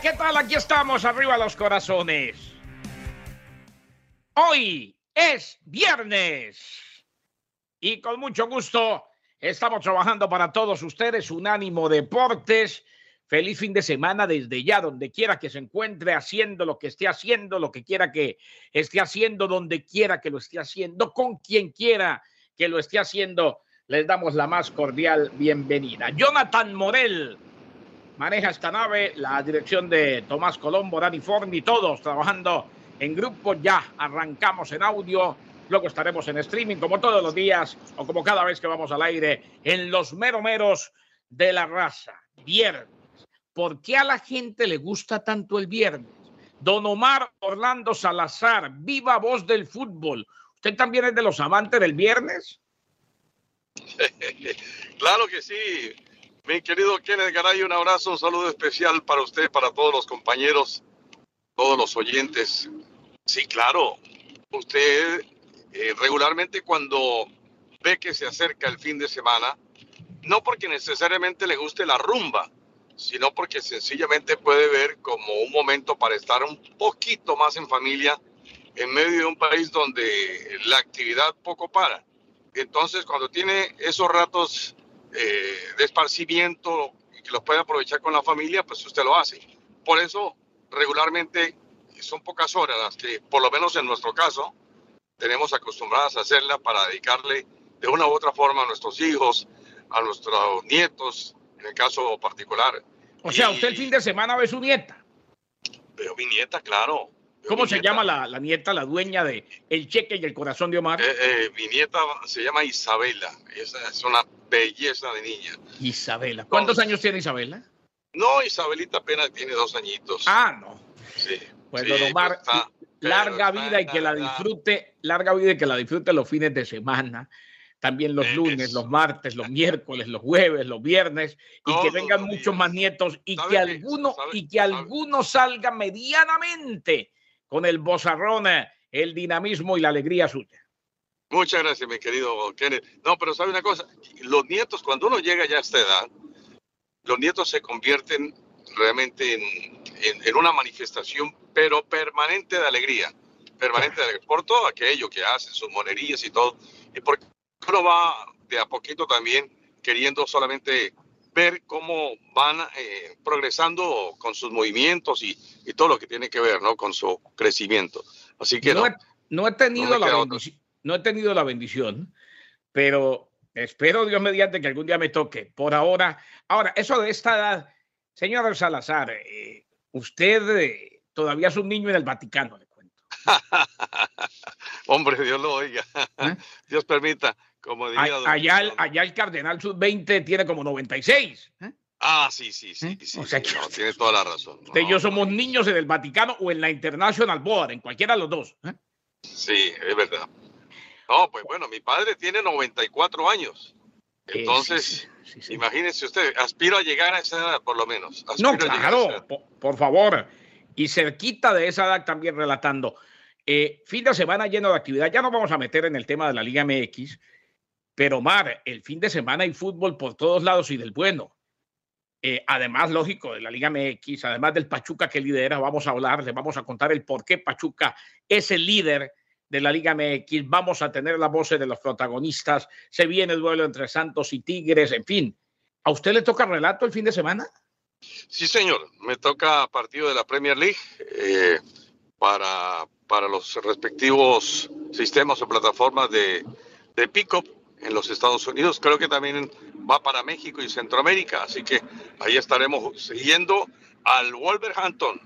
¿Qué tal? Aquí estamos, arriba los corazones. Hoy es viernes y con mucho gusto estamos trabajando para todos ustedes, Unánimo Deportes. Feliz fin de semana desde ya, donde quiera que se encuentre, haciendo lo que esté haciendo, lo que quiera que esté haciendo, donde quiera que lo esté haciendo, con quien quiera que lo esté haciendo. Les damos la más cordial bienvenida. Jonathan Morel maneja esta nave, la dirección de Tomás Colombo, Dani Forni, todos trabajando en grupo. Ya arrancamos en audio, luego estaremos en streaming como todos los días o como cada vez que vamos al aire en los meromeros de la raza. Viernes. ¿Por qué a la gente le gusta tanto el viernes? Don Omar Orlando Salazar, viva voz del fútbol. ¿Usted también es de los amantes del viernes? claro que sí. Mi querido Kenneth Garay, un abrazo, un saludo especial para usted, para todos los compañeros, todos los oyentes. Sí, claro, usted eh, regularmente cuando ve que se acerca el fin de semana, no porque necesariamente le guste la rumba, sino porque sencillamente puede ver como un momento para estar un poquito más en familia en medio de un país donde la actividad poco para. Entonces, cuando tiene esos ratos eh, de esparcimiento y que los puede aprovechar con la familia, pues usted lo hace. Por eso, regularmente son pocas horas las que, por lo menos en nuestro caso, tenemos acostumbradas a hacerla para dedicarle de una u otra forma a nuestros hijos, a nuestros nietos, en el caso particular. O sea, usted el fin de semana ve su nieta. Veo mi nieta, claro. ¿Cómo se llama la, la, nieta, la dueña de El Cheque y el Corazón de Omar? Eh, eh, mi nieta se llama Isabela. Esa es una belleza de niña. Isabela. ¿Cuántos años tiene Isabela? No, Isabelita apenas tiene dos añitos. Ah, no. Sí. Pues don Omar, larga vida y que la disfrute, larga vida y que la disfrute los fines de semana también los lunes, los martes, los miércoles, los jueves, los viernes, y que vengan muchos más nietos y que alguno y que alguno salga medianamente con el bozarrón, el dinamismo y la alegría suya. Muchas gracias, mi querido Kenneth. No, pero sabe una cosa, los nietos, cuando uno llega ya a esta edad, los nietos se convierten realmente en, una manifestación, pero permanente de alegría, permanente de alegría, por todo aquello que hacen, sus monerías y todo, y porque uno va de a poquito también queriendo solamente ver cómo van eh, progresando con sus movimientos y, todo lo que tiene que ver ¿no? con su crecimiento. Así que no, no, he, tenido la bendición, no he tenido la bendición, pero espero Dios mediante que algún día me toque. Por ahora, ahora, eso de esta edad, señor Salazar, eh, usted eh, todavía es un niño en el Vaticano, le cuento. Hombre, Dios lo oiga. Dios permita. Como allá, el, allá el Cardenal Sub-20 tiene como 96. ¿eh? Ah, sí, sí, sí. ¿Eh? sí, tiene toda la razón. Usted y yo somos niños en el Vaticano o en la International Board, en cualquiera de los dos. ¿eh? Sí, es verdad. No, pues bueno, mi padre tiene 94 años. Entonces, imagínese usted, aspiro a llegar a esa edad por lo menos. no, claro, por, favor. Y cerquita de esa edad también relatando. fin de semana lleno de actividad. Ya nos vamos a meter en el tema de la Liga MX pero, Mar, el fin de semana hay fútbol por todos lados y del bueno. Eh, además, lógico, de la Liga MX, además del Pachuca que lidera, vamos a hablar, le vamos a contar el por qué Pachuca es el líder de la Liga MX. Vamos a tener la voz de los protagonistas. Se viene el duelo entre Santos y Tigres, en fin. ¿A usted le toca relato el fin de semana? Sí, señor. Me toca partido de la Premier League eh, para, para los respectivos sistemas o plataformas de de pick-up en los Estados Unidos. Creo que también va para México y Centroamérica. Así que ahí estaremos siguiendo al Wolverhampton.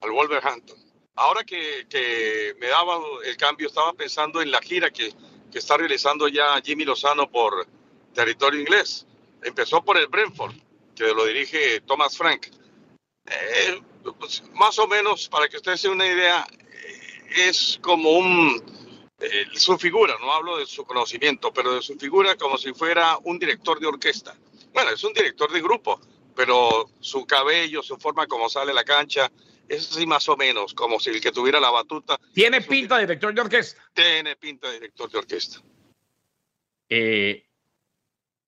Al Wolverhampton. Ahora que, que me daba el cambio, estaba pensando en la gira que, que está realizando ya Jimmy Lozano por territorio inglés. Empezó por el Brentford, que lo dirige Thomas Frank. Eh, pues, más o menos, para que ustedes se una idea, eh, es como un, eh, su figura, no hablo de su conocimiento, pero de su figura como si fuera un director de orquesta. Bueno, es un director de grupo, pero su cabello, su forma como sale a la cancha, es así más o menos, como si el que tuviera la batuta. Tiene pinta de director de orquesta. Tiene pinta de director de orquesta. Eh,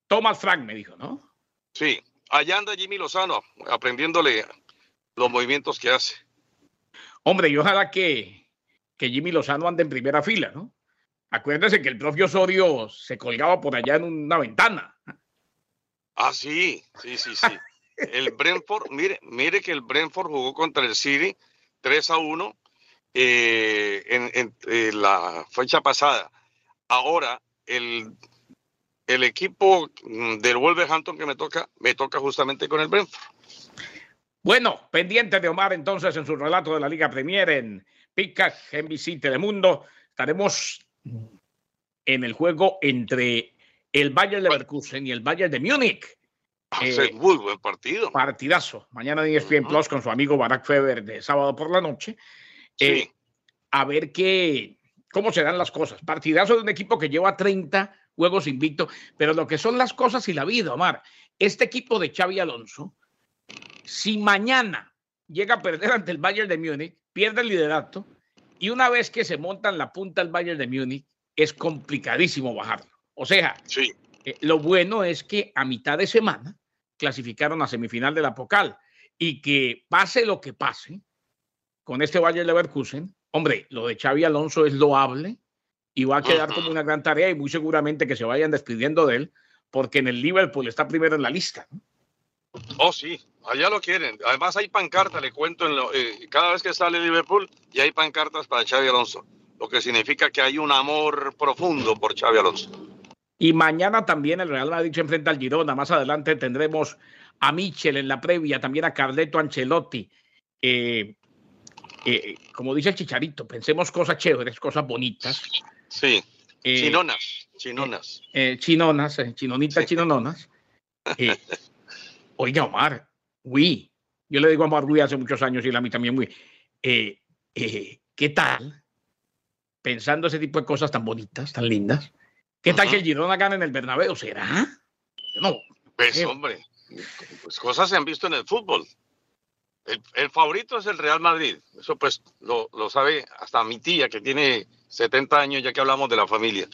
Thomas Frank me dijo, ¿no? Sí, allá anda Jimmy Lozano, aprendiéndole los movimientos que hace. Hombre, y ojalá que, que Jimmy Lozano ande en primera fila, ¿no? Acuérdense que el propio Osorio se colgaba por allá en una ventana. Ah, sí, sí, sí, sí. El Brentford, mire, mire que el Brentford jugó contra el City 3 a 1 eh, en, en la fecha pasada. Ahora, el, el equipo del Wolverhampton que me toca, me toca justamente con el Brentford. Bueno, pendiente de Omar entonces en su relato de la Liga Premier en Peacock, NBC Telemundo. Estaremos en el juego entre el Bayern Leverkusen y el Bayern de Múnich. Va eh, muy buen partido. Partidazo. Mañana en ESPN Plus con su amigo Barack Feber de sábado por la noche. Eh, sí. a ver qué, cómo se dan las cosas. Partidazo de un equipo que lleva 30 juegos invicto, pero lo que son las cosas y la vida, Omar. Este equipo de Xavi Alonso si mañana llega a perder ante el Bayern de Múnich, pierde el liderato y una vez que se monta en la punta del Bayern de Múnich, es complicadísimo bajarlo. O sea, sí. eh, lo bueno es que a mitad de semana clasificaron a semifinal de la Pocal y que pase lo que pase con este Bayern Leverkusen, hombre, lo de Xavi Alonso es loable y va a quedar uh -huh. como una gran tarea y muy seguramente que se vayan despidiendo de él porque en el Liverpool está primero en la lista. ¿no? Oh, sí, allá lo quieren. Además hay pancartas, le cuento, en lo, eh, cada vez que sale Liverpool y hay pancartas para Xavi Alonso, lo que significa que hay un amor profundo por Xavi Alonso. Y mañana también el Real Madrid se enfrenta al Girona. Más adelante tendremos a Michel en la previa, también a Carleto Ancelotti. Eh, eh, como dice el Chicharito, pensemos cosas chéveres, cosas bonitas. Sí, chinonas, chinonas. chinonas, chinonitas, sí. chinononas. Oiga, Omar, Wii. Yo le digo a Omar Wii hace muchos años y él a mí también Wii. Eh, eh, ¿Qué tal? Pensando ese tipo de cosas tan bonitas, tan lindas. ¿Qué uh -huh. tal que el Girona gane en el Bernabéu? ¿Será? No. Pues, eh, hombre, pues cosas se han visto en el fútbol. El, el, favorito es el Real Madrid. Eso pues lo, lo, sabe hasta mi tía que tiene 70 años ya que hablamos de la familia.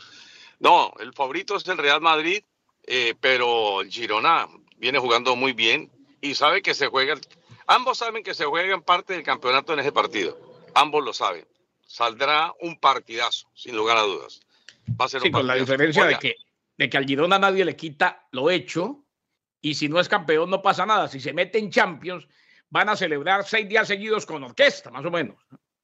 No, el favorito es el Real Madrid, eh, pero el Girona viene jugando muy bien y sabe que se juega. Ambos saben que se juega en parte del campeonato en ese partido. Ambos lo saben. Saldrá un partidazo, sin lugar a dudas. Va a ser sí, un con la diferencia de que, de que al Girona nadie le quita lo hecho y si no es campeón no pasa nada. Si se mete en Champions, van a celebrar seis días seguidos con orquesta, más o menos.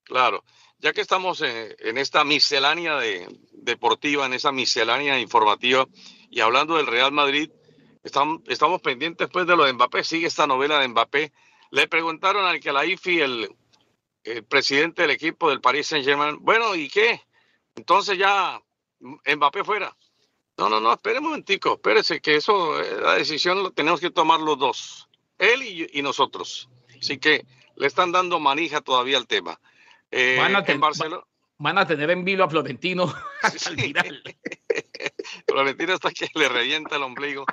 Claro, ya que estamos en, en esta miscelánea de, deportiva, en esa miscelánea informativa y hablando del Real Madrid, Estamos, estamos pendientes después de lo de Mbappé, sigue esta novela de Mbappé. Le preguntaron al que la IFI, el, el presidente del equipo del Paris Saint Germain, bueno, ¿y qué? Entonces ya Mbappé fuera. No, no, no, espere un momentico, espérese que eso, eh, la decisión lo tenemos que tomar los dos, él y, y nosotros. Así que le están dando manija todavía al tema. Eh, van, a ten, en Barcelona, van a tener en vilo a Florentino final. Florentino hasta que le revienta el ombligo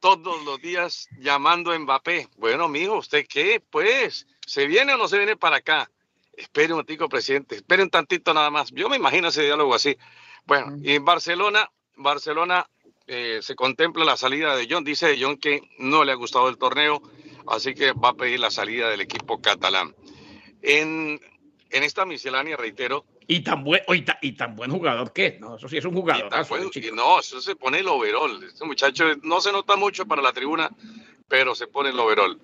todos los días llamando a Mbappé. Bueno, mijo, ¿usted qué? Pues, ¿se viene o no se viene para acá? Espere un momentico, presidente, espere un tantito nada más. Yo me imagino ese diálogo así. Bueno, y en Barcelona, Barcelona eh, se contempla la salida de John. Dice de John que no le ha gustado el torneo, así que va a pedir la salida del equipo catalán. En, en esta miscelánea, reitero, y tan, buen, y, tan, y tan buen jugador que es, ¿no? Eso sí es un jugador. no, eso se pone el overall. Este muchacho no se nota mucho para la tribuna, pero se pone el overall.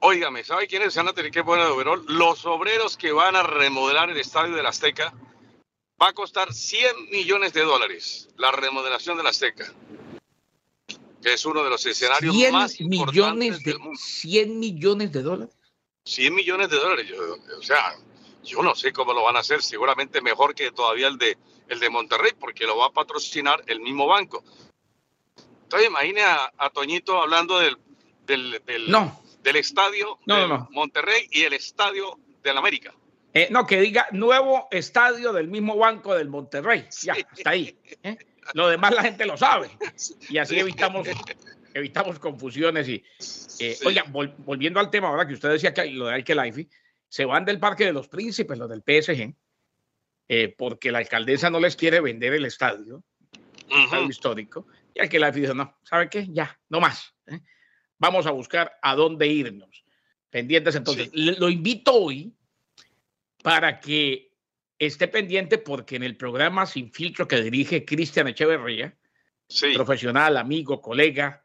Óigame, ¿sabe quiénes se van a tener que poner el overall? Los obreros que van a remodelar el estadio de la Azteca va a costar 100 millones de dólares la remodelación de la Azteca, que es uno de los escenarios 100 más millones importantes de, del mundo. 100 millones de dólares. 100 millones de dólares. Yo- o sea, yo no sé cómo lo van a hacer, seguramente mejor que todavía el de, el de Monterrey, porque lo va a patrocinar el mismo banco. Entonces, imagine a, a Toñito hablando del, del, del, No, del estadio No, de no. Monterrey y el estadio del América. eh, no, que diga nuevo estadio del mismo banco del Monterrey. Ya, está ahí. ¿eh? Lo demás la gente lo sabe. Y así Sí. evitamos, evitamos confusiones. Y, eh, Sí. Oiga, vol- volviendo al tema, ahora que usted decía que lo de Alkelaifi, se van del Parque de los Príncipes, los del PSG, eh, porque la alcaldesa no les quiere vender el estadio, Ujú. estadio histórico. Y Alkelaifi dijo, no, ¿sabe qué? Ya, no más. ¿eh? Vamos a buscar a dónde irnos. Pendientes entonces. Lo invito hoy para que esté pendiente porque en el programa Sin Filtro que dirige Cristian Echeverría, Sí, profesional, amigo, colega,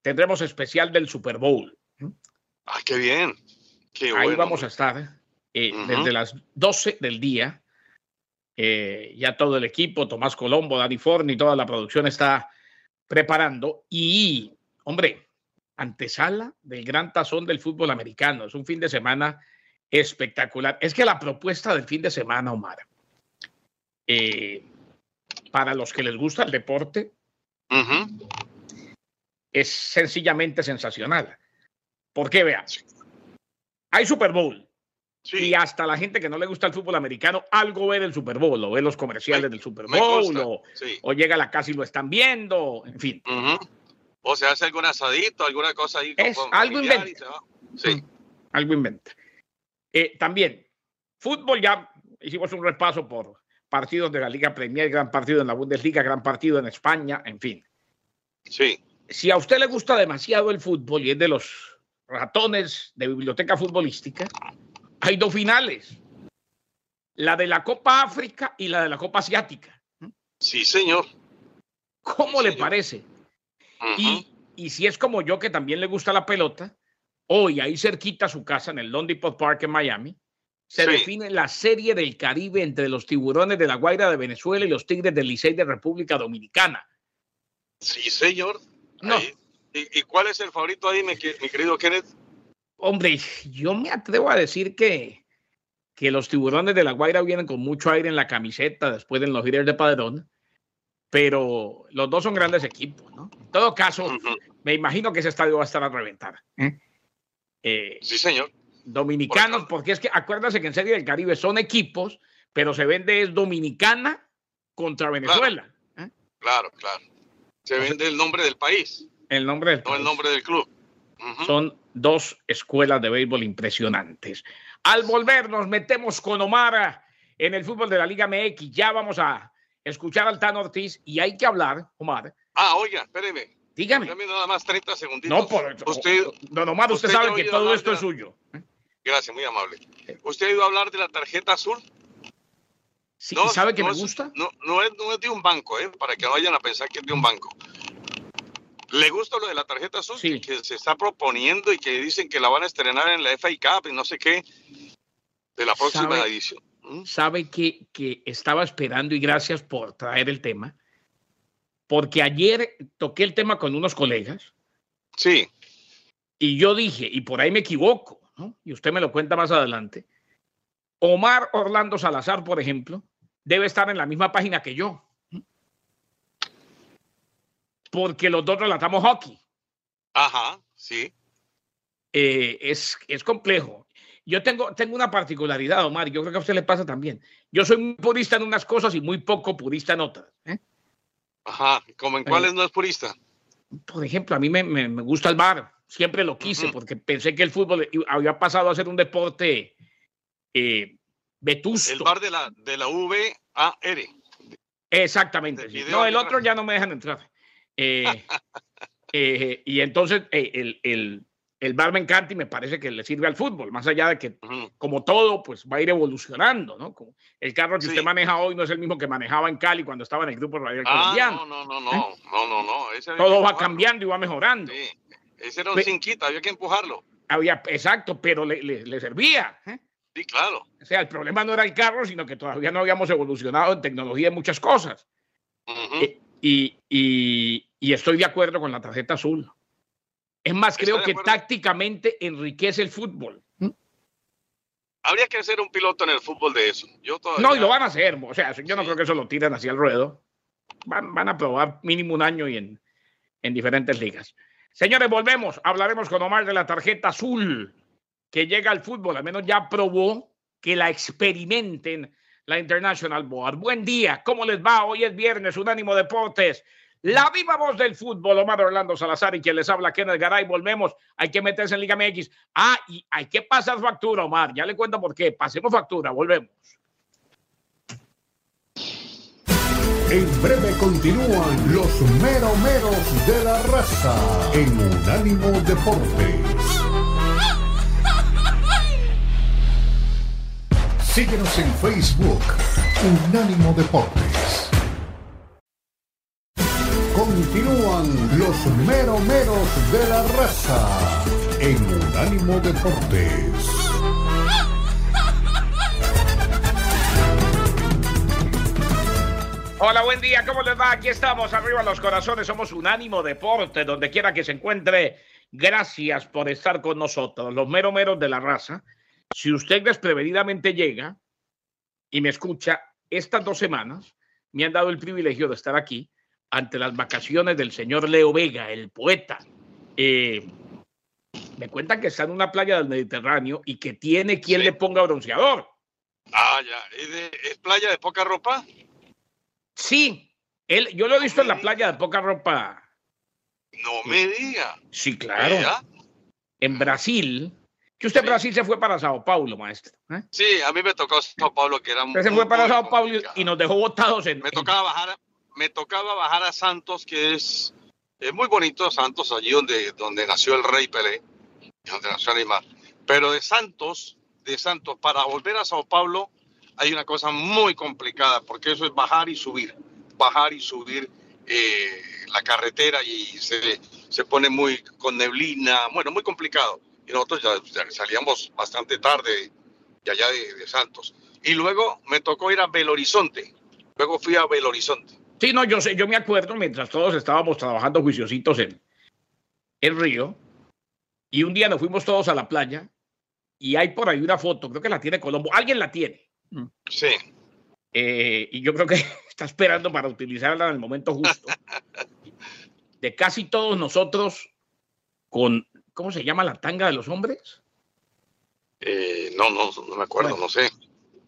tendremos especial del Super Bowl. ah, qué bien. Qué Ahí vamos a estar eh, Ujú. desde las 12 del día. Eh, ya todo el equipo, Tomás Colombo, Dani Forni, toda la producción está preparando. Y, hombre, antesala del gran tazón del fútbol americano. Es un fin de semana espectacular. Es que la propuesta del fin de semana, Omar, eh, para los que les gusta el deporte, es sencillamente sensacional. Porque vea, hay Super Bowl Sí, y hasta la gente que no le gusta el fútbol americano algo ve del Super Bowl, o ve los comerciales Me- del Super Bowl, o, sí. o llega a la casa y lo están viendo, en fin. O se hace algún asadito, alguna cosa ahí. Es con algo inventa. Sí, Algo inventa. Eh, también, fútbol ya hicimos un repaso por partidos de la Liga Premier, gran partido en la Bundesliga, gran partido en España, en fin. sí. Si a usted le gusta demasiado el fútbol y es de los ratones de biblioteca futbolística, hay dos finales. La de la Copa África y la de la Copa Asiática. Sí, señor. ¿Cómo Sí, le señor. parece? Y, y si es como yo, que también le gusta la pelota, hoy ahí cerquita a su casa, en el Lone Depot Park en Miami, se Sí. define la serie del Caribe entre los tiburones de la Guaira de Venezuela y los tigres del Licey de República Dominicana. Sí, señor. No. Ahí. ¿Y, y cuál es el favorito ahí, mi, que- mi querido Kenneth? Hombre, yo me atrevo a decir que, que los tiburones de la Guaira vienen con mucho aire en la camiseta después de los líderes de Padrón, pero los dos son grandes equipos, ¿no? En todo caso, me imagino que ese estadio va a estar a reventar. ¿eh? Eh, Sí, señor. dominicanos, Por porque es que acuérdense que en Serie del Caribe son equipos, pero se vende es Dominicana contra Venezuela. ¿eh? Claro, claro. Se vende el nombre del país, El nombre del no el nombre del club. Son dos escuelas de béisbol impresionantes. Al volver nos metemos con Omar en el fútbol de la Liga MX. Ya vamos a escuchar al Tano Ortiz y hay que hablar, Omar. Ah, oiga, espéreme. Dígame. Dame nada más 30 segunditos. No, por Usted, Don Omar, usted, sabe que todo esto es suyo. gracias, muy amable. ¿Usted ha ido a hablar de la tarjeta azul? Sí, ¿y ¿Sabe que me es- gusta? No, no, es, no es de un banco, ¿eh? para que no vayan a pensar que es de un banco. ¿Le gusta lo de la tarjeta azul? Sí. Que, se está proponiendo y que dicen que la van a estrenar en la FA Cup y no sé qué de la próxima ¿Sabe? edición. ¿Mm? sabe que, que estaba esperando y gracias por traer el tema, porque ayer toqué el tema con unos colegas Sí, y yo dije, y por ahí me equivoco, ¿no? y usted me lo cuenta más adelante, Omar Orlando Salazar, por ejemplo, debe estar en la misma página que yo. Porque los dos relatamos hockey. ajá, sí. Eh, es, es complejo. Yo tengo, tengo una particularidad, Omar, y yo creo que a usted le pasa también. Yo soy muy purista en unas cosas y muy poco purista en otras. ¿eh? Ajá, como en cuáles no es purista. por ejemplo, a mí me, me- me gusta el bar, siempre lo quise, porque pensé que el fútbol había pasado a ser un deporte eh, vetusto. El bar de la, de la VAR. Exactamente. sí. No, el otro ya no me dejan entrar. Eh, eh, y entonces eh, el, el, el bar me parece que le sirve al fútbol, más allá de que, como todo, pues va a ir evolucionando, ¿no? Como el carro que Sí. usted maneja hoy no es el mismo que manejaba en Cali cuando estaba en el grupo radial Ah, colombiano. no, no, no, no, no, no, no. ese ¿Eh? Todo va cambiando y va mejorando. Sí, ese era un cinquita, había que empujarlo. había, exacto, pero le, le- le servía. ¿eh? Sí, claro. O sea, el problema no era el carro, sino que todavía no habíamos evolucionado en tecnología en muchas cosas. Ujú. Eh, y, y- y estoy de acuerdo con la tarjeta azul. Es más, ¿Está creo que tácticamente enriquece el fútbol. Habría que ser un piloto en el fútbol de eso. Yo todavía. No, y lo van a hacer. O sea, yo no Sí. creo que eso lo tiren hacia el ruedo. Van, van a probar mínimo un año y en, en diferentes ligas. Señores, volvemos. Hablaremos con Omar de la tarjeta azul que llega al fútbol. Al menos ya probó que la experimenten la International Board. Buen día. ¿Cómo les va? Hoy es viernes, Unánimo Deportes. La viva voz del fútbol, Omar Orlando Salazar y quien les habla, Kenneth Garay. Volvemos. Hay que meterse en Liga MX. Ah, y hay que pasar factura, Omar. Ya le cuento por qué. Pasemos factura. Volvemos. En breve continúan los meromeros de la raza en Unánimo Deportes. Síguenos en Facebook, Unánimo Deportes. Continúan los meromeros de la raza en Unánimo Deportes. Hola, buen día, ¿cómo les va? Aquí estamos, arriba los corazones, somos Unánimo Deporte, donde quiera que se encuentre. Gracias por estar con nosotros, los mero meros de la raza. Si usted desprevenidamente llega y me escucha, estas dos semanas me han dado el privilegio de estar aquí ante las vacaciones del señor Leo Vega, el poeta. Eh, me cuentan que está en una playa del Mediterráneo y que tiene quien Sí. le ponga bronceador. Ah, ya. ¿Es, de- es playa de poca ropa? Sí, él, yo lo he visto en la playa de poca ropa. No me diga. Sí, claro. ¿Ya? En Brasil, que usted Sí. Brasil se fue para Sao Paulo, maestro. ¿eh? Sí, a mí me tocó Sao Paulo, que era Usted se fue para Sao Paulo y- complicado. y nos dejó botados en. Me en- tocaba bajar, me tocaba bajar a Santos, que es, es muy bonito Santos, allí donde, donde nació el rey Pelé, donde nació Neymar. Pero de Santos, de Santos, para volver a Sao Paulo, hay una cosa muy complicada, porque eso es bajar y subir, bajar y subir eh, la carretera y se, se pone muy con neblina, bueno, muy complicado. Y nosotros ya, ya salíamos bastante tarde de allá de, de Santos. Y luego me tocó ir a Belo Horizonte. Luego fui a Belo Horizonte. Sí, no, yo sé, yo me acuerdo mientras todos estábamos trabajando juiciositos en el río. Y un día nos fuimos todos a la playa y hay por ahí una foto, creo que la tiene Colombo. Alguien la tiene. Sí, eh, y yo creo que está esperando para utilizarla en el momento justo. De casi todos nosotros con, ¿cómo se llama la tanga de los hombres? eh, no, no, no me acuerdo, Bueno. no sé.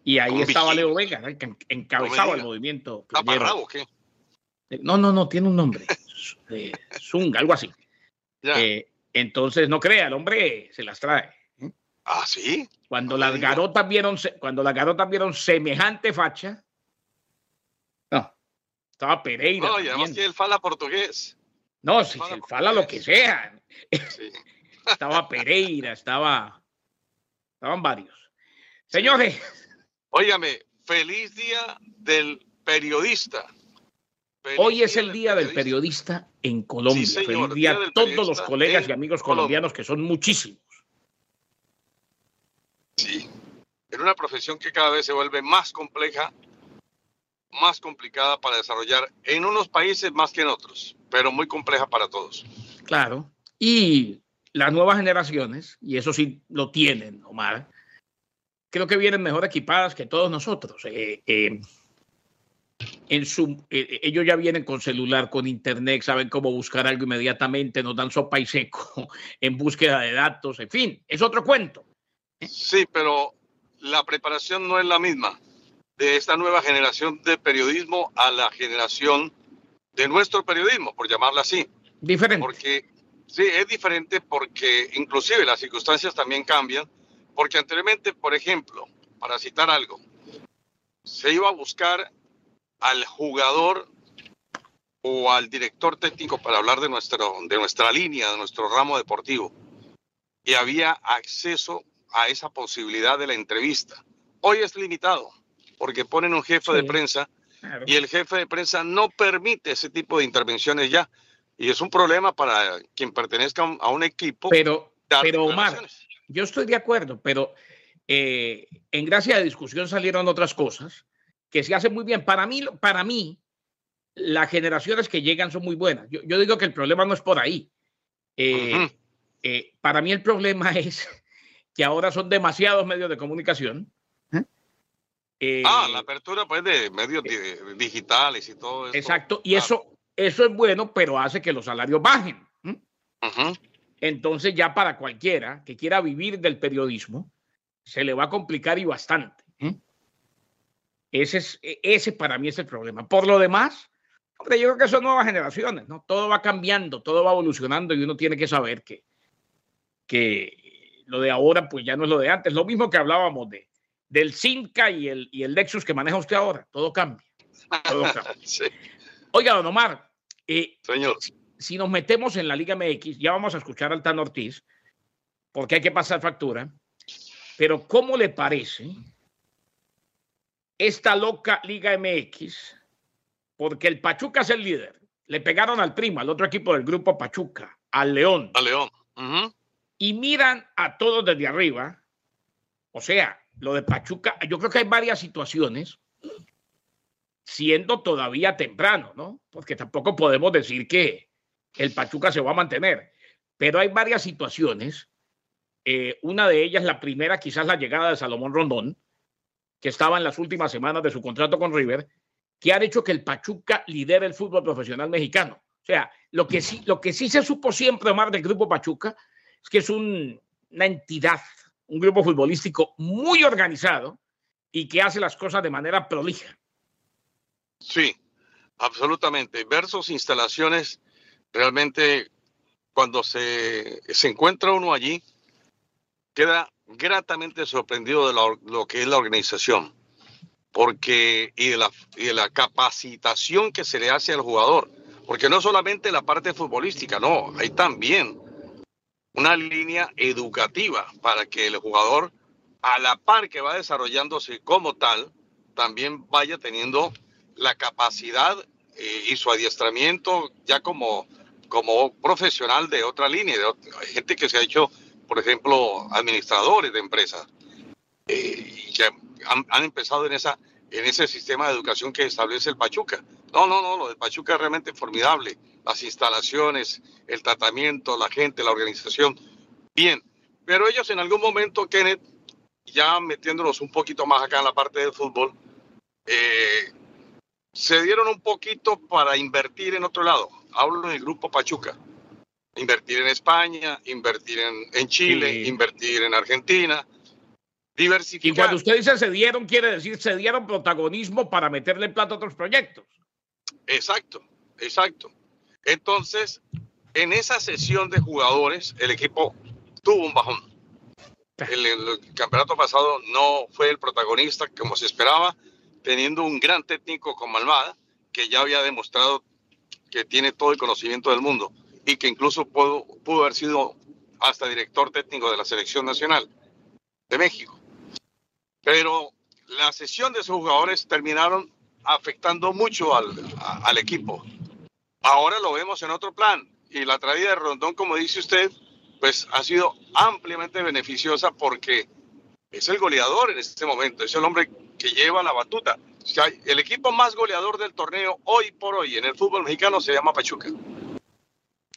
Y ahí estaba. Leo Vega, ¿no? encabezaba el diga. movimiento. ¿Taparrabo o qué? Eh, No, no, no, tiene un nombre. Eh, Zunga, algo así. Eh, entonces, no crea, el hombre se las trae. ¿eh? ah, sí. Cuando No las garotas vieron, cuando las garotas vieron semejante facha, no, estaba Pereira. No, y además que él fala portugués. No, si fala fala lo que sea. Sí. Estaba Pereira, estaba, estaban varios. Señores, Óigame, feliz día del periodista. Hoy es el día del periodista en Colombia. Sí, señor, Feliz día día a todos los colegas y amigos Colombia. colombianos, que son muchísimos. Sí. En una profesión que cada vez se vuelve más compleja, más complicada para desarrollar en unos países más que en otros, pero muy compleja para todos. Claro. Y las nuevas generaciones, y eso sí lo tienen, Omar, creo que vienen mejor equipadas que todos nosotros. Eh, eh, en su, eh, ellos ya vienen con celular, con internet, saben cómo buscar algo inmediatamente, nos dan sopa y seco en búsqueda de datos, en fin, es otro cuento. Sí, pero la preparación no es la misma de esta nueva generación de periodismo a la generación de nuestro periodismo, por llamarla así. Diferente. Porque sí, es diferente porque inclusive las circunstancias también cambian, porque anteriormente, por ejemplo, para citar algo, se iba a buscar al jugador o al director técnico para hablar de, nuestro, de nuestra línea, de nuestro ramo deportivo. Y había acceso a esa posibilidad de la entrevista. Hoy es limitado, porque ponen un jefe de prensa Claro. y el jefe de prensa no permite ese tipo de intervenciones ya. Y es un problema para quien pertenezca a un- equipo. Pero, pero Omar, yo estoy de acuerdo, pero eh, en gracia de discusión salieron otras cosas que se hacen muy bien. Para mí, para mí, las generaciones que llegan son muy buenas. Yo, digo que el problema no es por ahí. Eh, eh, para mí el problema es que ahora son demasiados medios de comunicación. ah, la apertura pues de medios digitales y todo eso. Exacto, y eso, eso es bueno, pero hace que los salarios bajen. Entonces ya para cualquiera que quiera vivir del periodismo, se le va a complicar y bastante. Ese, es, e, ese para mí es el problema. Por lo demás, hombre, yo creo que son nuevas generaciones, ¿no? Todo va cambiando, todo va evolucionando y uno tiene que saber que, que lo de ahora pues ya no es lo de antes. Lo mismo que hablábamos de, del Simca y el, y el Lexus que maneja usted ahora. Todo cambia. Todo cambia. Oiga, don Omar. Eh, Señor. Si nos metemos en la Liga MX, ya vamos a escuchar al Tan Ortiz, porque hay que pasar factura. Pero ¿cómo le parece esta loca Liga MX? Porque el Pachuca es el líder. Le pegaron al primo, al otro equipo del grupo Pachuca, al León. Al León. Y miran a todos desde arriba. O sea, lo de Pachuca, yo creo que hay varias situaciones, siendo todavía temprano, ¿no? Porque tampoco podemos decir que el Pachuca se va a mantener. Pero hay varias situaciones eh, una de ellas, la primera, quizás la llegada de Salomón Rondón, que estaba en las últimas semanas de su contrato con River, que han hecho que el Pachuca lidere el fútbol profesional mexicano. O sea, lo que sí, lo que sí se supo siempre, Omar, del grupo Pachuca, es que es una entidad, un grupo futbolístico muy organizado y que hace las cosas de manera prolija. Sí, absolutamente. Ver sus instalaciones, realmente, cuando se, se encuentra uno allí, queda gratamente sorprendido de lo, que es la organización porque y de, la, y de la capacitación que se le hace al jugador, porque no solamente la parte futbolística, no, hay también una línea educativa para que el jugador, a la par que va desarrollándose como tal, también vaya teniendo la capacidad eh, y su adiestramiento ya como, como profesional de otra línea, de gente que se ha hecho por ejemplo, administradores de empresas eh, que han, empezado en, esa, en ese sistema de educación que establece el Pachuca. No, no, no, lo del Pachuca es realmente formidable. Las instalaciones, el tratamiento, la gente, la organización. Bien, pero ellos en algún momento, Kenneth, ya metiéndonos un poquito más acá en la parte del fútbol, eh, se dieron un poquito para invertir en otro lado. Hablo del grupo Pachuca invertir en España, invertir en, Chile, invertir en Argentina, diversificar. Y cuando usted dice se dieron, quiere decir se dieron protagonismo para meterle plato a otros proyectos. Exacto, exacto. Entonces, en esa sesión de jugadores, el equipo tuvo un bajón. El, el, campeonato pasado no fue el protagonista como se esperaba, teniendo un gran técnico como Almada, que ya había demostrado que tiene todo el conocimiento del mundo y que incluso pudo, pudo haber sido hasta director técnico de la selección nacional de México. Pero la sesión de esos jugadores terminaron afectando mucho al, al equipo. Ahora lo vemos en otro plan y la traída de Rondón, como dice usted, pues ha sido ampliamente beneficiosa porque es el goleador en este momento, es el hombre que lleva la batuta. el equipo más goleador del torneo hoy por hoy en el fútbol mexicano se llama Pachuca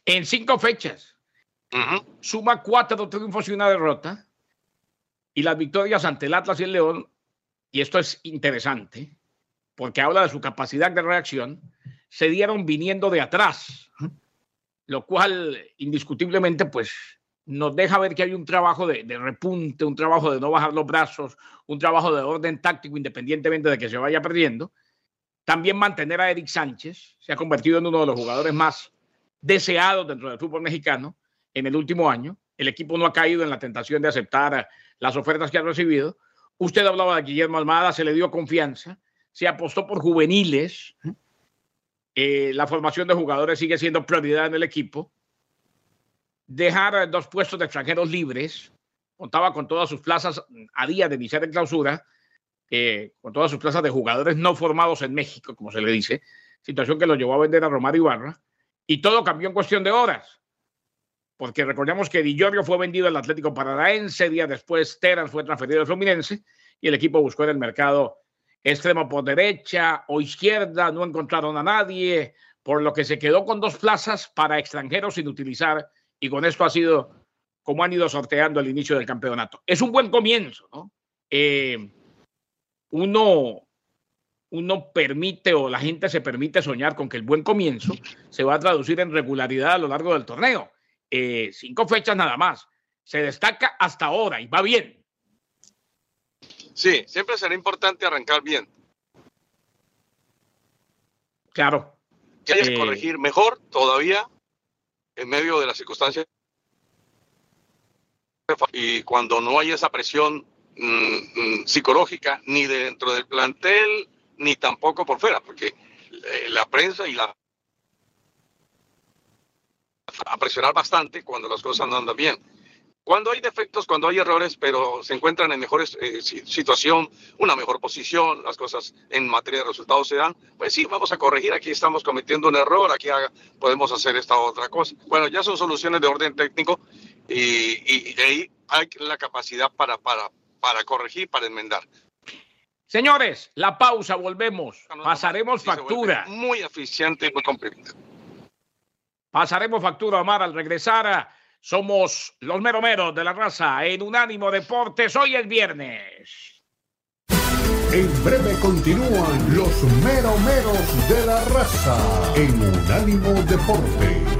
en cinco fechas. Suma cuatro triunfos y una derrota. Y las victorias ante el Atlas y el León, y esto es interesante, porque habla de su capacidad de reacción, se dieron viniendo de atrás, lo cual indiscutiblemente pues nos deja ver que hay un trabajo de, de, repunte, un trabajo de no bajar los brazos, un trabajo de orden táctico independientemente de que se vaya perdiendo. También mantener a Eric Sánchez, se ha convertido en uno de los jugadores más deseados dentro del fútbol mexicano en el último año. El equipo no ha caído en la tentación de aceptar las ofertas que ha recibido. Usted hablaba de Guillermo Almada, se le dio confianza, se apostó por juveniles. Eh, la formación de jugadores sigue siendo prioridad en el equipo. Dejar dos puestos de extranjeros libres, contaba con todas sus plazas a día de iniciar en clausura, eh, con todas sus plazas de jugadores no formados en México, como se le dice, situación que lo llevó a vender a Romario Ibarra y todo cambió en cuestión de horas. porque recordemos que Di Giorgio fue vendido al Atlético Paranaense, día después Terán fue transferido al Fluminense y el equipo buscó en el mercado extremo por derecha o izquierda, no encontraron a nadie, por lo que se quedó con dos plazas para extranjeros sin utilizar y con esto ha sido como han ido sorteando el inicio del campeonato. Es un buen comienzo, ¿no? Eh, uno, uno permite o la gente se permite soñar con que el buen comienzo se va a traducir en regularidad a lo largo del torneo. Eh, cinco fechas nada más. Se destaca hasta ahora y va bien. Sí, siempre será importante arrancar bien. Claro. Que hay que eh, corregir mejor todavía en medio de las circunstancias. Y cuando no hay esa presión mm, mm, psicológica ni dentro del plantel, ni tampoco por fuera, porque eh, la prensa y la a presionar bastante cuando las cosas no andan bien. Cuando hay defectos, cuando hay errores, pero se encuentran en mejores eh, situación, una mejor posición, las cosas en materia de resultados se dan, pues sí, vamos a corregir, aquí estamos cometiendo un error, aquí podemos hacer esta otra cosa. Bueno, ya son soluciones de orden técnico y, hay la capacidad para, para, para corregir, para enmendar. Señores, la pausa, volvemos. Pasaremos factura. Muy eficiente y muy competente. Pasaremos factura, Omar, al regresar. Somos los meromeros de la raza en Unánimo Deportes. Hoy es viernes. En breve continúan los meromeros de la raza en Unánimo Deportes.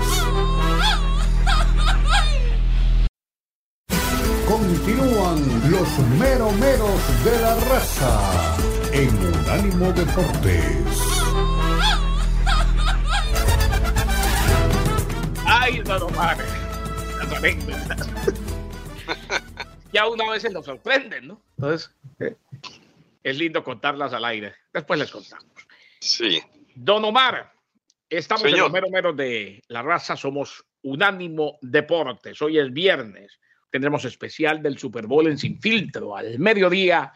Continúan los meromeros de la raza en Unánimo Deportes. Ay, no, no, ya una vez nos sorprenden, ¿no? Entonces, eh, es lindo contarlas al aire. Después les contamos. Sí. Don Omar, estamos en los meros de la raza, somos Unánimo Deportes. Hoy es viernes. Tendremos especial del Super Bowl en Sin Filtro al mediodía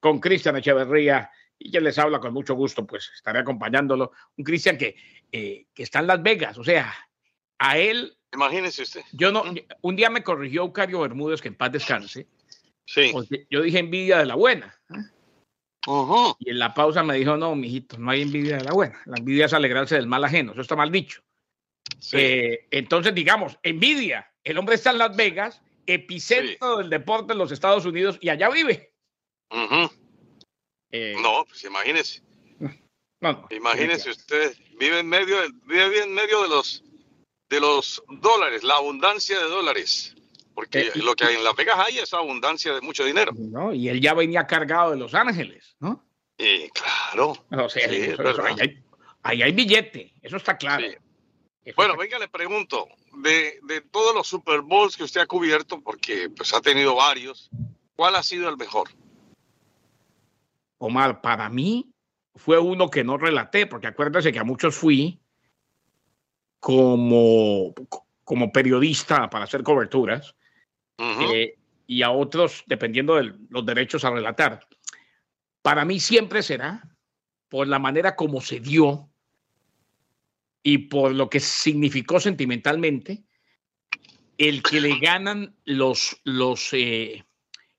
con Cristian Echeverría y quien les habla con mucho gusto, pues estaré acompañándolo. Un Cristian que, eh, que está en Las Vegas, o sea, a él Imagínese usted. Yo no, un día me corrigió Eucario Bermúdez, que en paz descanse. Sí. yo dije envidia de la buena. Y en la pausa me dijo, no, mijito, no hay envidia de la buena. La envidia es alegrarse del mal ajeno. Eso está mal dicho. Eh, entonces, digamos, envidia. El hombre está en Las Vegas, epicentro del deporte en los Estados Unidos, y allá vive. Eh, no, pues imagínese. No, imagínese usted, vive en medio, vive en medio de los de los dólares, la abundancia de dólares. Porque eh, lo que hay en Las Vegas hay es abundancia de mucho dinero. No, y él ya venía cargado de Los Ángeles, ¿no? Y claro. ahí, hay, billete, eso está claro. bueno, venga, le pregunto, de, de, todos los Super Bowls que usted ha cubierto, porque pues ha tenido varios, ¿cuál ha sido el mejor? Omar, para mí fue uno que no relaté, porque acuérdese que a muchos fui como, como periodista para hacer coberturas eh, y a otros dependiendo de los derechos a relatar. Para mí siempre será por la manera como se dio y por lo que significó sentimentalmente el que le ganan los, los eh,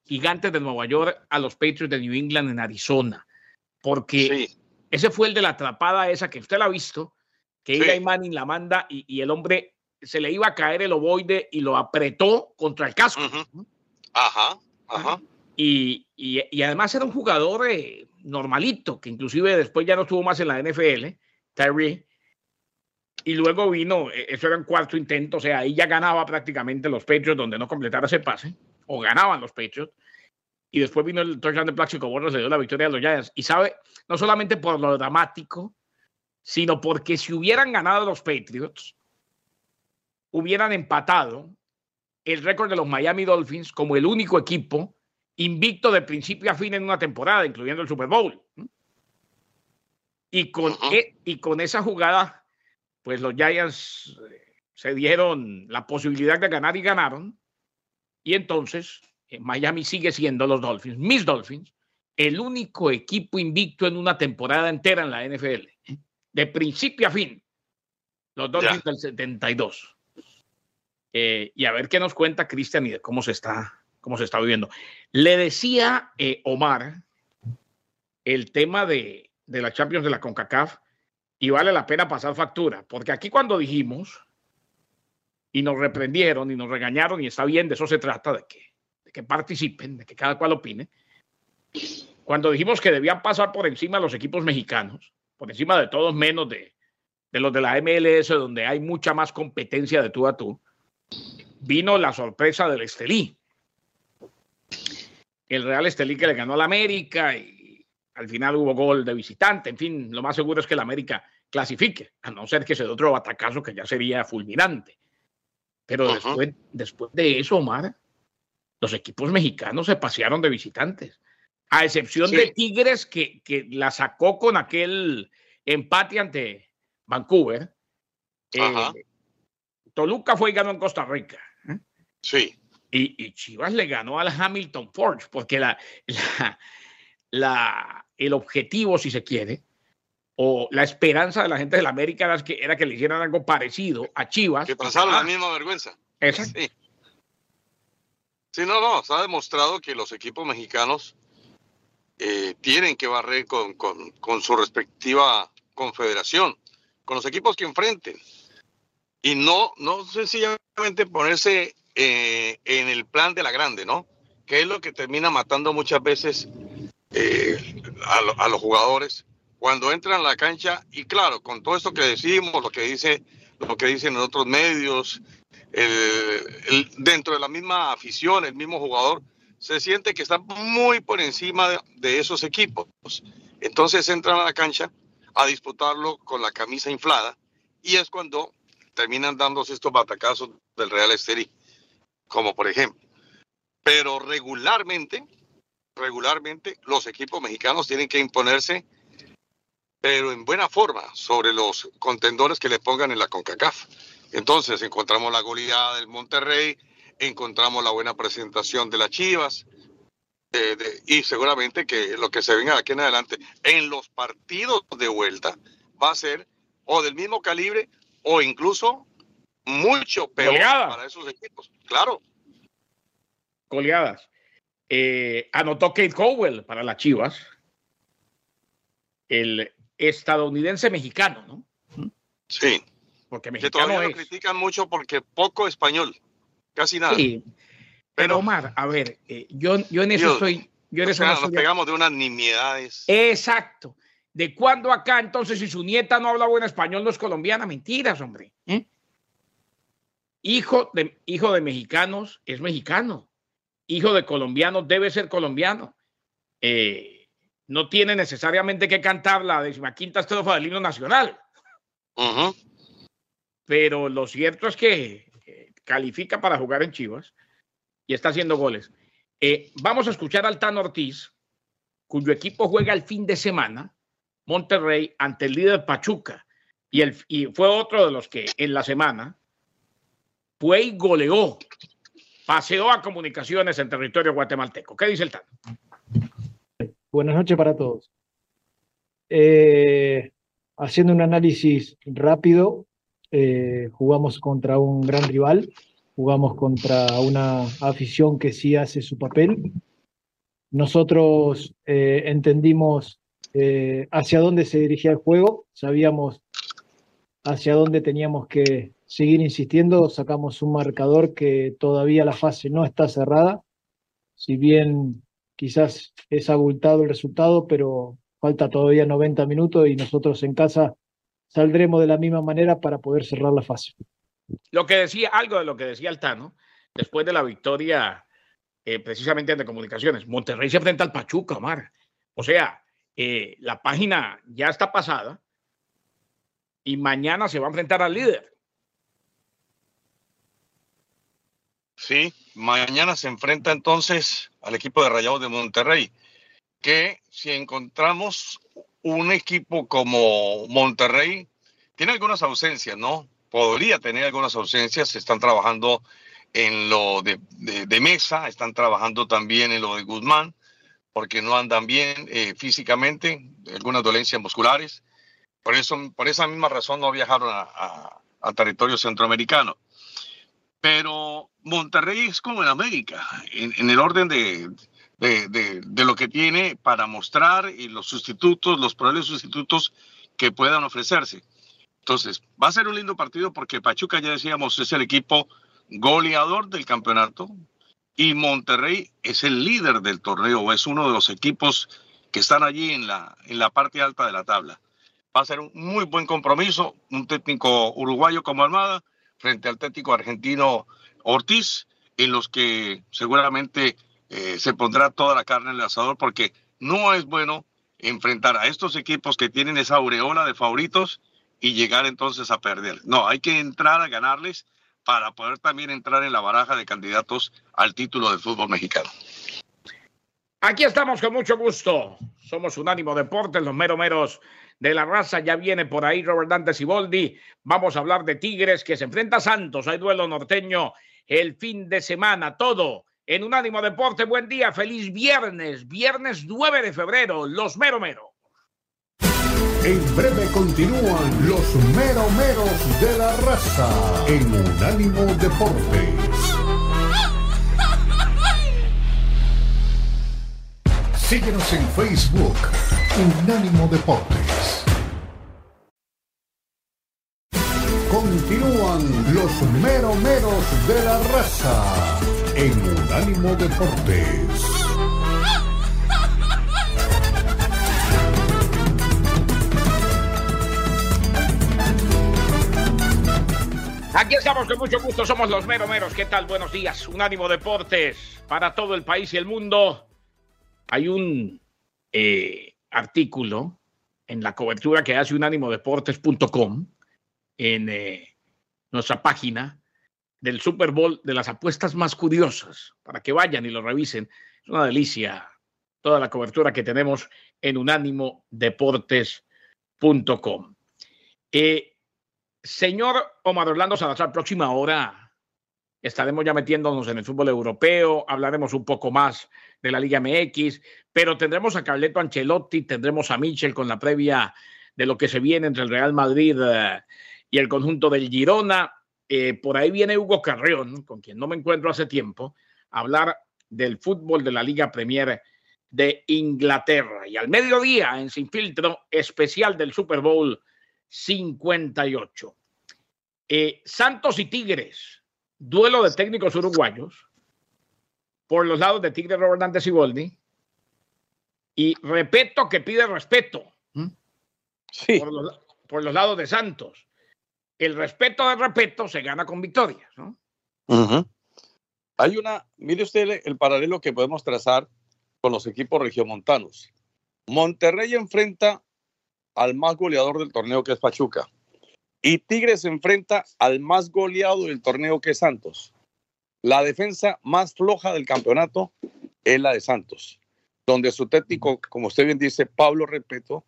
gigantes de Nueva York a los Patriots de New England en Arizona. Porque ese fue el de la atrapada esa que usted la ha visto, que Eli Manning la manda y, el hombre se le iba a caer el ovoide y lo apretó contra el casco. Ajá, ajá. Y, y, además era un jugador eh, normalito, que inclusive después ya no estuvo más en la NFL, Terry. Y luego vino, eh, eso era un cuarto intento, o sea, ahí ya ganaba prácticamente los Patriots donde no completara ese pase, o ganaban los Patriots. Y después vino el touchdown de Plaxico Borges, le dio la victoria a los Giants. Y sabe, no solamente por lo dramático, sino porque si hubieran ganado los Patriots, hubieran empatado el récord de los Miami Dolphins como el único equipo invicto de principio a fin en una temporada, incluyendo el Super Bowl. Y con, e, y con esa jugada, pues los Giants eh, se dieron la posibilidad de ganar y ganaron. Y entonces eh, Miami sigue siendo los Dolphins, mis Dolphins, el único equipo invicto en una temporada entera en la NFL de principio a fin. Los Dolphins del 72. eh, y a ver qué nos cuenta Cristian y de cómo se está, cómo se está viviendo. Le decía eh, Omar el tema de, de la Champions de la CONCACAF y vale la pena pasar factura, porque aquí cuando dijimos y nos reprendieron y nos regañaron y está bien, de eso se trata, de que, de que participen, de que cada cual opine. Cuando dijimos que debían pasar por encima los equipos mexicanos, por encima de todos menos de, de los de la MLS, donde hay mucha más competencia de tú a tú, vino la sorpresa del Estelí. El Real Estelí que le ganó al América y al final hubo gol de visitante. En fin, lo más seguro es que el América clasifique, a no ser que se dé otro batacazo que ya sería fulminante. Pero después, después de eso, Omar, los equipos mexicanos se pasearon de visitantes, a excepción de Tigres que, que, la sacó con aquel empate ante Vancouver. Eh, Toluca fue y ganó en Costa Rica. ¿eh? Sí. Y, y, Chivas le ganó al Hamilton Forge, porque la, la, la, el objetivo, si se quiere, o la esperanza de la gente de la América era que, era que le hicieran algo parecido a Chivas. Que pasaron ah, la misma vergüenza. Exacto. Sí. sí. no, no, se ha demostrado que los equipos mexicanos eh, tienen que barrer con, con, con, su respectiva confederación, con los equipos que enfrenten. Y no, no sencillamente ponerse eh, en el plan de la grande, ¿no? Que es lo que termina matando muchas veces eh, a, a los jugadores cuando entran a la cancha y claro, con todo esto que decimos, lo que dice, lo que dicen en otros medios, el, el, dentro de la misma afición, el mismo jugador se siente que está muy por encima de, de, esos equipos. Entonces entran a la cancha a disputarlo con la camisa inflada y es cuando terminan dándose estos batacazos del Real Estelí, como por ejemplo. Pero regularmente, regularmente los equipos mexicanos tienen que imponerse pero en buena forma sobre los contendores que le pongan en la CONCACAF. Entonces encontramos la goleada del Monterrey, encontramos la buena presentación de las Chivas eh, de, y seguramente que lo que se venga aquí en adelante en los partidos de vuelta va a ser o del mismo calibre o incluso mucho peor para esos equipos. Claro. Goleadas. Eh, anotó Kate Cowell para las Chivas. El estadounidense mexicano, ¿no? Sí. Porque Que mexicano todavía lo critican mucho porque poco español, casi nada. Sí. Pero Omar, a ver, eh, yo, yo en eso Dios, estoy, yo en O eso sea, no nos pegamos de unas nimiedades. Exacto. ¿De cuándo acá entonces si su nieta no habla buen español no es colombiana? Mentiras, hombre. ¿eh? Hijo, de, hijo de mexicanos es mexicano. Hijo de colombianos debe ser colombiano. Eh, no tiene necesariamente que cantar la decimaquinta estrofa del himno nacional, pero lo cierto es que eh, califica para jugar en Chivas y está haciendo goles. Eh, vamos a escuchar al Tano Ortiz, cuyo equipo juega el fin de semana, Monterrey, ante el líder Pachuca. Y, el, y fue otro de los que en la semana fue y goleó, paseó a comunicaciones en territorio guatemalteco. ¿Qué dice el Tano? Buenas noches para todos. Eh, haciendo un análisis rápido, eh, jugamos contra un gran rival, jugamos contra una afición que sí hace su papel. Nosotros eh, entendimos hacia dónde se dirigía el juego, sabíamos hacia dónde teníamos que seguir insistiendo, sacamos un marcador que todavía la fase no está cerrada, si bien quizás es abultado el resultado, pero falta todavía 90 minutos y nosotros en casa saldremos de la misma manera para poder cerrar la fase. Lo que decía, algo de lo que decía el Tano, después de la victoria eh, precisamente ante comunicaciones, Monterrey se enfrenta al Pachuca, Omar. O sea, eh, la página ya está pasada y mañana se va a enfrentar al líder. Sí, mañana se enfrenta entonces al equipo de Rayados de Monterrey, que si encontramos un equipo como Monterrey, tiene algunas ausencias, ¿no? Podría tener algunas ausencias, están trabajando en lo de, de, Mesa, están trabajando también en lo de Guzmán, porque no andan bien eh, físicamente, algunas dolencias musculares. Por, eso, por esa misma razón no viajaron a, a, a territorio centroamericano. Pero Monterrey es como en América, en, el orden de, de, lo que tiene para mostrar y los sustitutos, los probables sustitutos que puedan ofrecerse. Entonces, va a ser un lindo partido porque Pachuca, ya decíamos, es el equipo goleador del campeonato y Monterrey es el líder del torneo, es uno de los equipos que están allí en la, en la parte alta de la tabla. Va a ser un muy buen compromiso, un técnico uruguayo como Armada frente al técnico argentino Ortiz, en los que seguramente eh, se pondrá toda la carne en el asador porque no es bueno enfrentar a estos equipos que tienen esa aureola de favoritos y llegar entonces a perder. No, hay que entrar a ganarles para poder también entrar en la baraja de candidatos al título del fútbol mexicano. Aquí estamos con mucho gusto. Somos Unánimo Deportes, los mero meros de la raza. Ya viene por ahí Robert Dante Siboldi. Vamos a hablar de Tigres que se enfrenta a Santos. Hay duelo norteño el fin de semana. Todo en Unánimo Deporte. Buen día, feliz viernes, viernes 9 de febrero, los mero mero. En breve continúan los mero meros de la raza en Unánimo Deportes. Síguenos en Facebook, Unánimo Deportes. Continúan los mero meros de la raza en Unánimo Deportes. Aquí estamos con mucho gusto, somos los mero meros. ¿Qué tal? Buenos días. Unánimo Deportes para todo el país y el mundo. Hay un eh, artículo en la cobertura que hace unánimodeportes.com en eh, nuestra página del Super Bowl de las apuestas más curiosas para que vayan y lo revisen. Es una delicia toda la cobertura que tenemos en unánimodeportes.com. Eh, señor Omar Orlando Salazar, próxima hora estaremos ya metiéndonos en el fútbol europeo, hablaremos un poco más de la Liga MX, pero tendremos a Carleto Ancelotti, tendremos a Michel con la previa de lo que se viene entre el Real Madrid eh, y el conjunto del Girona. Eh, por ahí viene Hugo Carrión, con quien no me encuentro hace tiempo, a hablar del fútbol de la Liga Premier de Inglaterra. Y al mediodía, en Sin Filtro, especial del Super Bowl 58. Eh, Santos y Tigres, duelo de técnicos uruguayos, por los lados de Tigres Robert Dante Siboldi, y Repeto que pide respeto. Sí. Por los, por los lados de Santos el respeto del respeto se gana con victorias, ¿no? Hay una, mire usted el paralelo que podemos trazar con los equipos regiomontanos. Monterrey enfrenta al más goleador del torneo que es Pachuca y Tigres enfrenta al más goleado del torneo que es Santos. La defensa más floja del campeonato es la de Santos, donde su técnico, como usted bien dice, Pablo Respeto,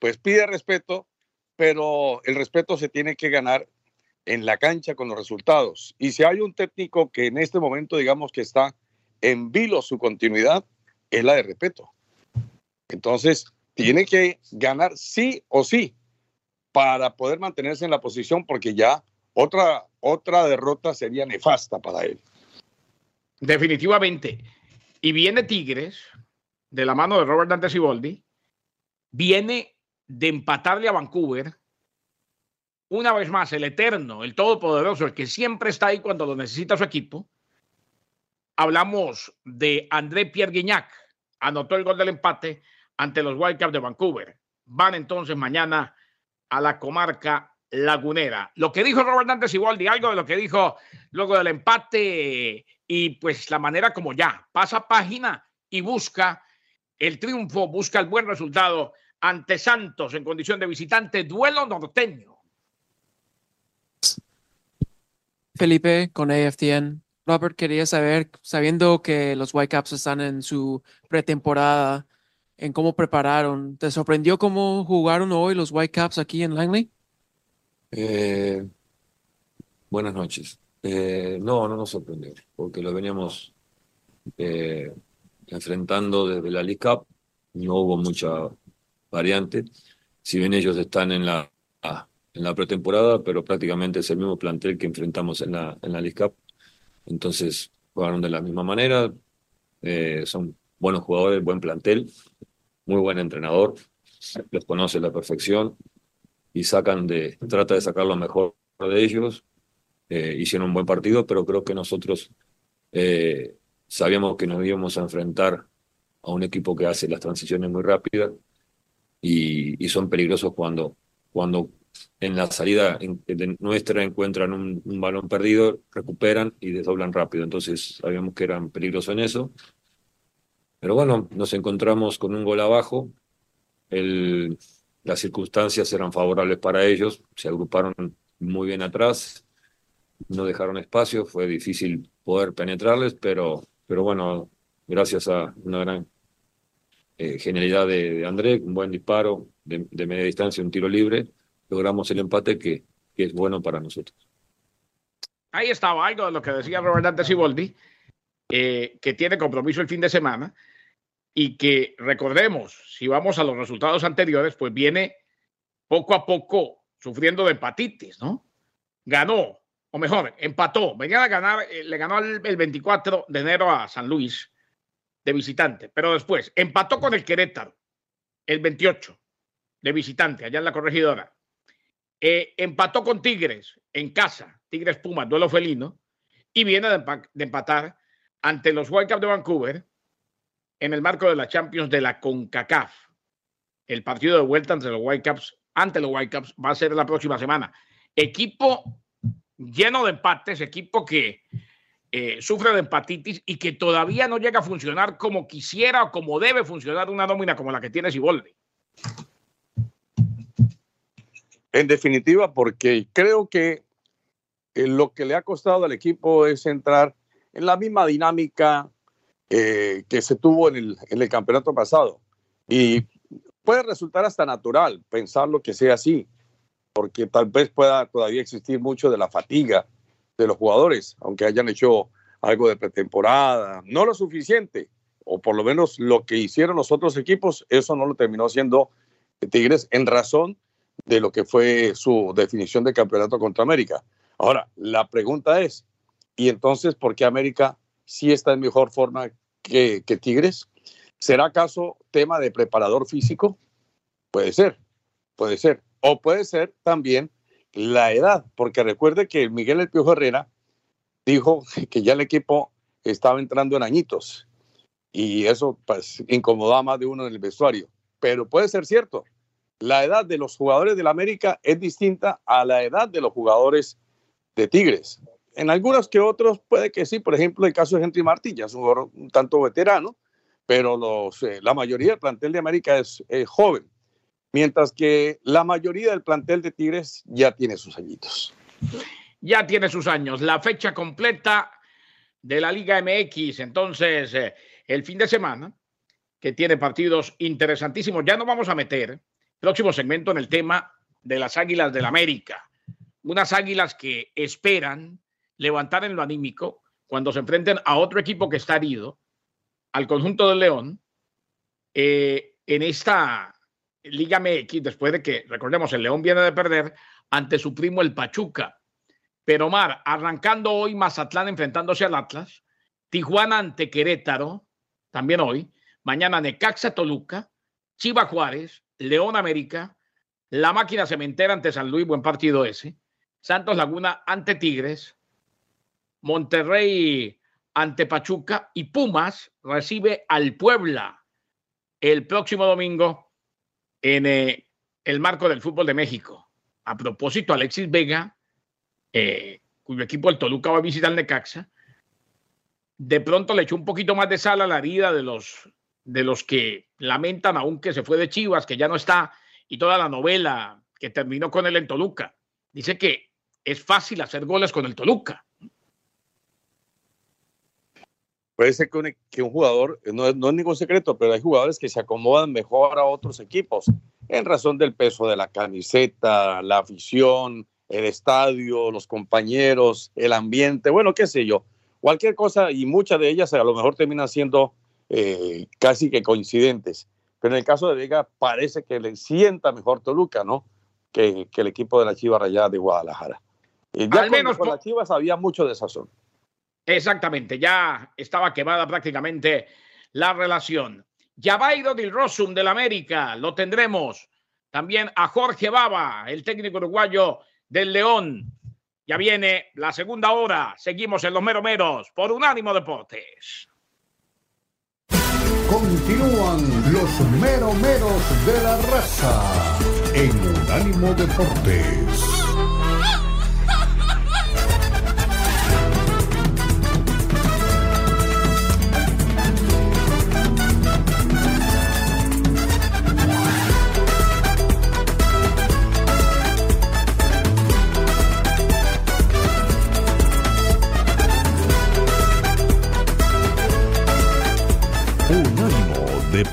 pues pide respeto pero el respeto se tiene que ganar en la cancha con los resultados. Y si hay un técnico que en este momento, digamos que está en vilo su continuidad, es la de respeto. Entonces, tiene que ganar sí o sí para poder mantenerse en la posición, porque ya otra, otra derrota sería nefasta para él. Definitivamente. Y viene Tigres, de la mano de Robert Dante Siboldi, viene de empatarle a Vancouver. Una vez más, el eterno, el todopoderoso, el que siempre está ahí cuando lo necesita su equipo. Hablamos de André Pierre Guignac, anotó el gol del empate ante los Whitecaps de Vancouver. Van entonces mañana a la comarca lagunera. Lo que dijo Robert Dantes de algo de lo que dijo luego del empate y pues la manera como ya pasa página y busca el triunfo, busca el buen resultado ante Santos en condición de visitante, duelo norteño. Felipe con AFTN. Robert, quería saber, sabiendo que los Whitecaps están en su pretemporada, en cómo prepararon, ¿te sorprendió cómo jugaron hoy los Whitecaps aquí en Langley? Eh, buenas noches. Eh, no, no nos sorprendió, porque lo veníamos eh, enfrentando desde la League Cup. No hubo mucha variante, si bien ellos están en la, en la pretemporada, pero prácticamente es el mismo plantel que enfrentamos en la, en la League Cup. Entonces jugaron de la misma manera, eh, son buenos jugadores, buen plantel, muy buen entrenador, los conoce a la perfección y sacan de, trata de sacar lo mejor de ellos. Eh, hicieron un buen partido, pero creo que nosotros eh, sabíamos que nos íbamos a enfrentar a un equipo que hace las transiciones muy rápidas y, son peligrosos cuando, cuando en la salida nuestra encuentran un, balón perdido, recuperan y desdoblan rápido. Entonces sabíamos que eran peligrosos en eso. Pero bueno, nos encontramos con un gol abajo. El, las circunstancias eran favorables para ellos, se agruparon muy bien atrás, no dejaron espacio, fue difícil poder penetrarles, pero, pero bueno, gracias a una gran eh, genialidad de, André, un buen disparo de, media distancia, un tiro libre, logramos el empate que, es bueno para nosotros. Ahí estaba algo de lo que decía Robert Dante Siboldi, eh, que tiene compromiso el fin de semana y que recordemos, si vamos a los resultados anteriores, pues viene poco a poco sufriendo de hepatitis, ¿no? Ganó, o mejor, empató, venía a ganar, eh, le ganó el 24 de enero a San Luis de visitante, pero después empató con el Querétaro el 28 de visitante, allá en la corregidora. Eh, empató con Tigres en casa, Tigres Pumas, duelo felino, y viene de, empatar ante los Whitecaps de Vancouver en el marco de la Champions de la CONCACAF. El partido de vuelta ante los Whitecaps, ante los Whitecaps, va a ser la próxima semana. Equipo lleno de empates, equipo que eh, sufre de hepatitis y que todavía no llega a funcionar como quisiera o como debe funcionar una nómina como la que tiene Siboldi. En definitiva, porque creo que eh, lo que le ha costado al equipo es entrar en la misma dinámica eh, que se tuvo en el, en el campeonato pasado. Y puede resultar hasta natural pensar lo que sea así, porque tal vez pueda todavía existir mucho de la fatiga de los jugadores, aunque hayan hecho algo de pretemporada, no lo suficiente, o por lo menos lo que hicieron los otros equipos, eso no lo terminó haciendo Tigres en razón de lo que fue su definición de campeonato contra América. Ahora, la pregunta es, ¿y entonces por qué América sí está en mejor forma que, que Tigres? ¿Será acaso tema de preparador físico? Puede ser, puede ser. O puede ser también la edad, porque recuerde que Miguel El Piojo Herrera dijo que ya el equipo estaba entrando en añitos y eso pues incomodaba más de uno en el vestuario. Pero puede ser cierto, la edad de los jugadores del América es distinta a la edad de los jugadores de Tigres. En algunos que otros puede que sí, por ejemplo, el caso de Henry Martí, ya es un jugador un tanto veterano, pero los, eh, la mayoría del plantel de América es joven mientras que la mayoría del plantel de Tigres ya tiene sus añitos. Ya tiene sus años. La fecha completa de la Liga MX, entonces, eh, el fin de semana, que tiene partidos interesantísimos. Ya nos vamos a meter, próximo segmento, en el tema de las Águilas del América. Unas Águilas que esperan levantar en lo anímico cuando se enfrenten a otro equipo que está herido, al conjunto del León, eh, en esta Liga MX, después de que, recordemos, el León viene de perder ante su primo el Pachuca. Pero Omar, arrancando hoy Mazatlán enfrentándose al Atlas, Tijuana ante Querétaro, también hoy, mañana Necaxa Toluca, Chiva Juárez, León América, La Máquina Cementera ante San Luis, buen partido ese, Santos Laguna ante Tigres, Monterrey ante Pachuca y Pumas recibe al Puebla el próximo domingo en eh, el marco del fútbol de México. A propósito, Alexis Vega, eh, cuyo equipo el Toluca va a visitar Necaxa, de pronto le echó un poquito más de sal a la herida de los, de los que lamentan aún que se fue de Chivas, que ya no está, y toda la novela que terminó con él en Toluca. Dice que es fácil hacer goles con el Toluca. Puede ser que un, que un jugador, no es, no es, ningún secreto, pero hay jugadores que se acomodan mejor a otros equipos en razón del peso de la camiseta, la afición, el estadio, los compañeros, el ambiente, bueno, qué sé yo, cualquier cosa y muchas de ellas a lo mejor terminan siendo eh, casi que coincidentes. Pero en el caso de Vega parece que le sienta mejor Toluca, ¿no? Que, que el equipo de la Chivas Rayada de Guadalajara. Y ya Al menos con las Chivas había mucho de sazón Exactamente, ya estaba quemada prácticamente la relación. Yabairo del Rosum del América, lo tendremos. También a Jorge Baba, el técnico uruguayo del León. Ya viene la segunda hora. Seguimos en los meromeros por Unánimo Deportes. Continúan los meromeros de la raza en Unánimo Deportes.